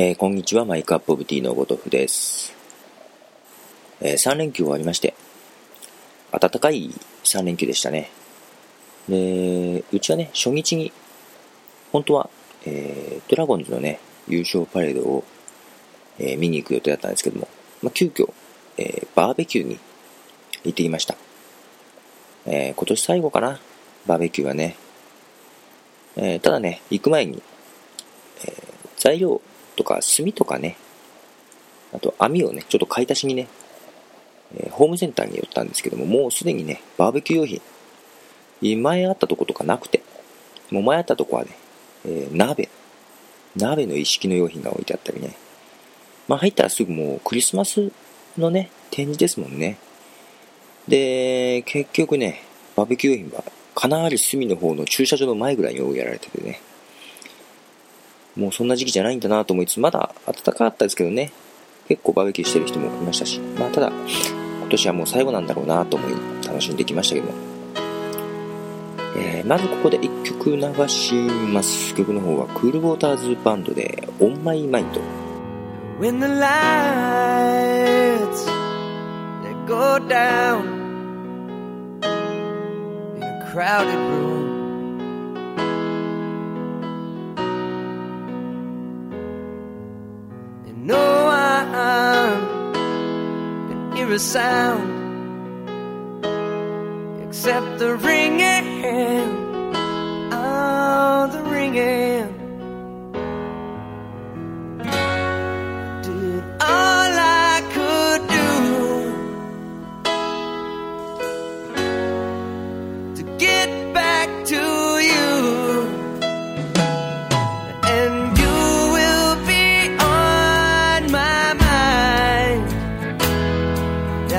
えー、こんにちは、マイクアップオブティーのごとふです。えー、3連休終わりまして、暖かい3連休でしたね。で、うちはね、初日に、本当は、えー、ドラゴンズのね、優勝パレードを、え、見に行く予定だったんですけども、まあ、急遽、え、バーベキューに行ってきました。え、今年最後かな、バーベキューはね。え、ただね、行く前に、え、材料とか炭とかね、あと網をね、ちょっと買い足しにね、え、ホームセンターに寄ったんですけども、もうすでにね、バーベキュー用品、前あったとことかなくて、もう前あったとこはね、えー、鍋、鍋の一式の用品が置いてあったりね、まあ入ったらすぐもうクリスマスのね、展示ですもんね。で、結局ね、バーベキュー用品はかなり隅の方の駐車場の前ぐらいにやられててね、もうそんな時期じゃないんだなと思いつつ、まだ暖かかったですけどね、結構バーベキューしてる人もいましたし、まあただ、今年はもう最後なんだろうなと思い、楽しんできましたけども。えー、まずここで1曲流します。曲の方はクールウォーターズバンドで、オンマイマインド。When the lights that go down in a crowded room hear a sound except the ringing, oh, the ringing.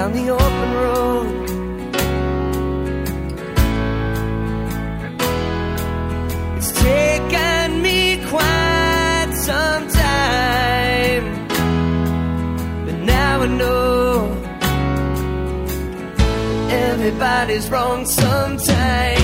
down the open road. It's taken me quite some time, but now I know everybody's wrong sometimes.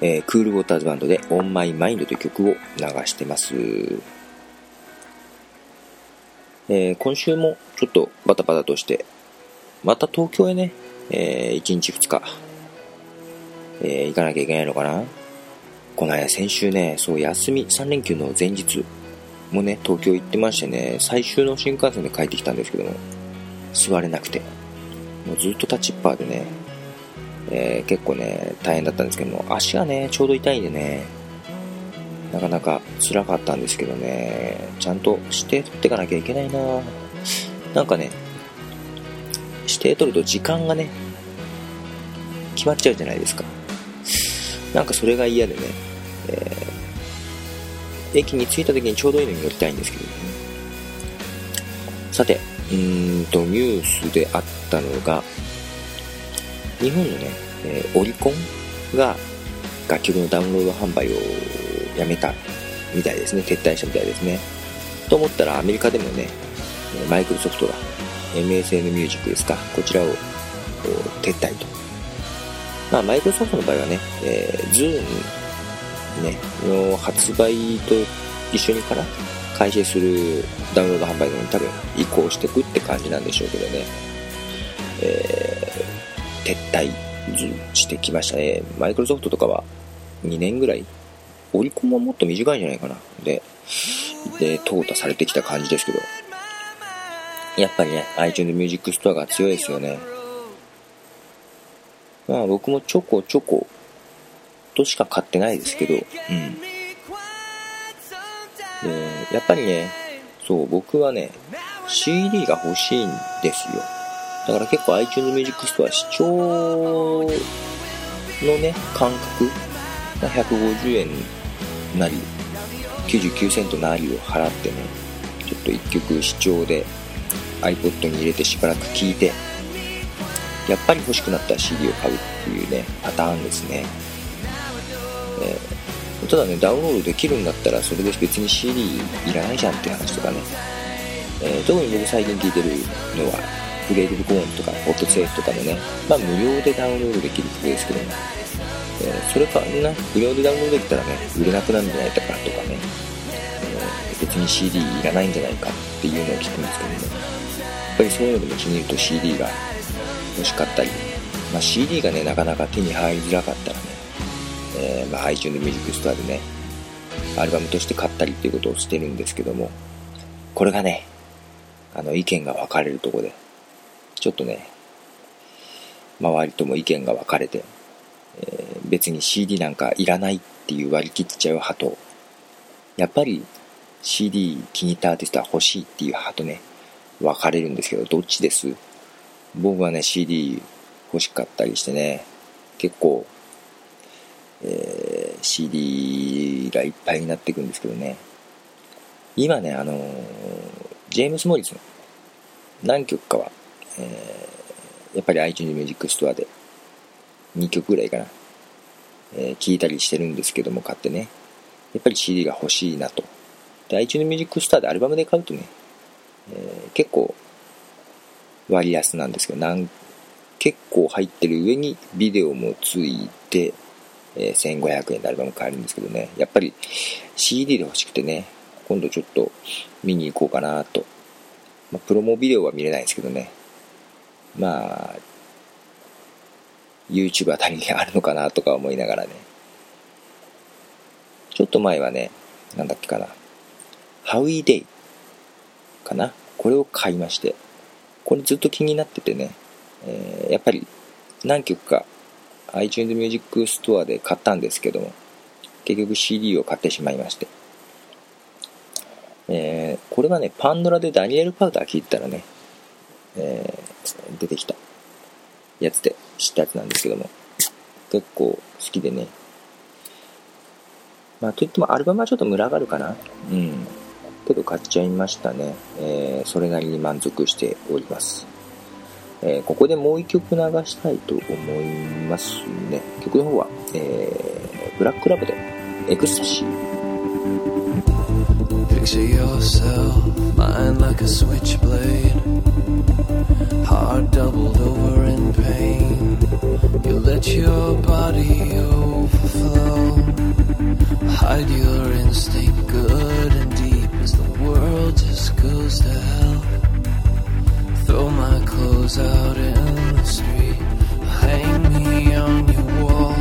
えー、クールウォーターズバンドで On My Mind という曲を流してます。えー、今週もちょっとバタバタとしてまた東京へね、えー、1日2日、えー、行かなきゃいけないのかな？この間先週ね、そう休み、3連休の前日もね、東京行ってましてね、最終の新幹線で帰ってきたんですけども、座れなくて、もうずっと立ちっぱでね、えー、結構ね、大変だったんですけども、足がね、ちょうど痛いんでね、なかなか辛かったんですけどね、ちゃんと指定取っていかなきゃいけないななんかね、指定取ると時間がね、決まっちゃうじゃないですか。なんかそれが嫌でね、えー、駅に着いた時にちょうどいいのに乗りたいんですけどね。さて、うんと、ニュースであったのが、日本のね、えー、オリコンが楽曲のダウンロード販売をやめたみたいですね。撤退したみたいですね。と思ったらアメリカでもね、マイクロソフトが MSN ミュージックですか、こちらを撤退と。まあ、マイクロソフトの場合はね、えー、Zoom ね、の発売と一緒にから開始するダウンロード販売のに多分移行していくって感じなんでしょうけどね、えー、撤退してきましたね。マイクロソフトとかは2年ぐらい、オリコンはもっと短いんじゃないかな。で、で、淘汰されてきた感じですけど、やっぱりね、iTunes Music Store が強いですよね。まあ僕もちょこちょことしか買ってないですけど、うん。やっぱりね、そう、僕はね、CD が欲しいんですよ。だから結構 iTunes Music Store 視聴のね、感覚が、150円なり、99セントなりを払ってね、ちょっと一曲視聴で iPod に入れてしばらく聴いて、やっぱり欲しくなったら CD を買うっていうね、パターンですね。ただね、ダウンロードできるんだったら、それで別に CD いらないじゃんって話とかね。えー、特に僕最近聴いてるのは、フレードルコーンとか、ホットセーフとかのね、まあ無料でダウンロードできる曲ですけども、えー、それかな、無料でダウンロードできたらね、売れなくなるんじゃないかとかね、えー、別に CD いらないんじゃないかっていうのを聞くんですけどね、やっぱりそういうのでも気に入ると CD が欲しかったり、まあ、CD がね、なかなか手に入りづらかったらね、えー、まあ、iTunes Music Store でね、アルバムとして買ったりっていうことをしてるんですけども、これがね、あの、意見が分かれるとこで、ちょっとね、周りとも意見が分かれて、えー、別に CD なんかいらないっていう割り切っちゃう派と、やっぱり CD 気に入ったアーティストは欲しいっていう派とね、分かれるんですけど、どっちです？僕はね、CD 欲しかったりしてね、結構、えー、CD がいっぱいになっていくんですけどね。今ね、あのー、ジェームス・モリスの何曲かは、えー、やっぱり iTunes Music Store で2曲ぐらいかな、えー、聞いたりしてるんですけども、買ってね。やっぱり CD が欲しいなと。で、iTunes Music Store でアルバムで買うとね、えー、結構割安なんですけど、なん結構入ってる上にビデオもついて、え、1500円でアルバム買えるんですけどね、やっぱり CD で欲しくてね、今度ちょっと見に行こうかなと。まあ、プロモビデオは見れないですけどね。まあ、YouTube あたりにあるのかなとか思いながらね。ちょっと前はね、なんだっけかな。ハウイデイかな？これを買いまして。これずっと気になっててね、えー、やっぱり何曲か iTunes Music Store で買ったんですけども、結局 CD を買ってしまいまして。えー、これはね、パンドラでダニエル・パウダー聞いたらね、えー、出てきたやつで知ったやつなんですけども、結構好きでね。まあ、といってもアルバムはちょっと群がるかな。うん。けど買っちゃいましたね。えー、それなりに満足しております。えー、ここでもう一曲流したいと思いますね。曲の方は、えー、ブラックラブでエクスタシー。Picture yourself, mind like a switchblade. Heart doubled over in pain. You let your body overflow. Hide your instinct good and deep as the world just goes to hell. Throw my clothes out in the street. Hang me on your wall,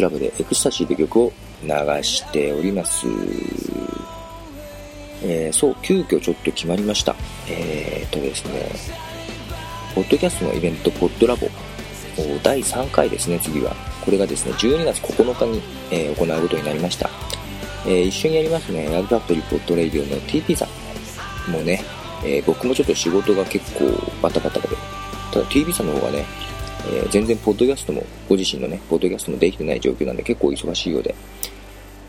クラブでエクスタシーという曲を流しております。えー、そう、急遽ちょっと決まりました。えー、っとですね、ポッドキャストのイベント、ポッドラボ、第3回ですね、次は。これがですね、12月9日に、えー、行うことになりました。えー、一緒にやりますね、ヤグファクトリーポッドレイディオの TP さんもね、えー、僕もちょっと仕事が結構バタバタで、ただ TP さんの方がね、えー、全然ポッドキャストも、ご自身のね、ポッドキャストもできてない状況なんで結構忙しいようで、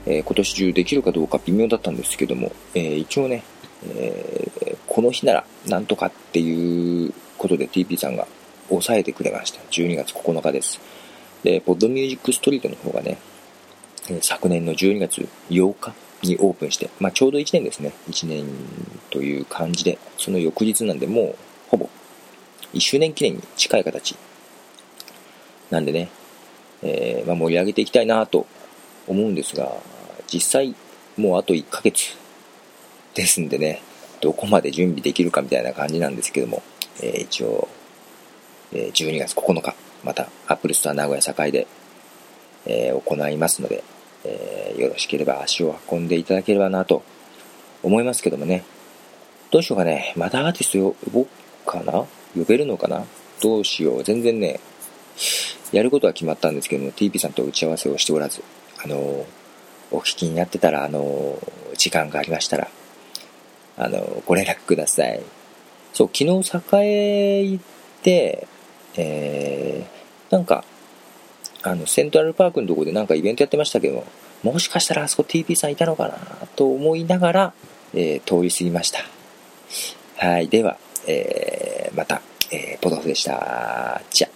えー、今年中できるかどうか微妙だったんですけども、えー、一応ね、えー、この日ならなんとかっていうことで TP さんが抑えてくれました。12月9日です。で、ポッドミュージックストリートの方がね、昨年の12月8日にオープンして、まあ、ちょうど1年ですね。1年という感じで、その翌日なんで、もうほぼ1周年記念に近い形。なんでね、えー、まあ、盛り上げていきたいなと思うんですが、実際もうあと1ヶ月ですんでね、どこまで準備できるかみたいな感じなんですけども、えー、一応、えー、12月9日、またアップルストア名古屋栄で、えー、行いますので、えよろしければ足を運んでいただければなと思いますけどもね、どうしようかね、またアーティスト呼ぼうかな？呼べるのかな？どうしよう。全然ね、やることは決まったんですけども、TP さんと打ち合わせをしておらず、あの、お聞きになってたら、あの、時間がありましたら、あの、ご連絡ください。そう、昨日栄行って、えー、なんか、あの、セントラルパークのとこでなんかイベントやってましたけども、もしかしたらあそこ TP さんいたのかなと思いながら、えー、通り過ぎました。はい、では、えー、また、えー、ポトフでした。じゃ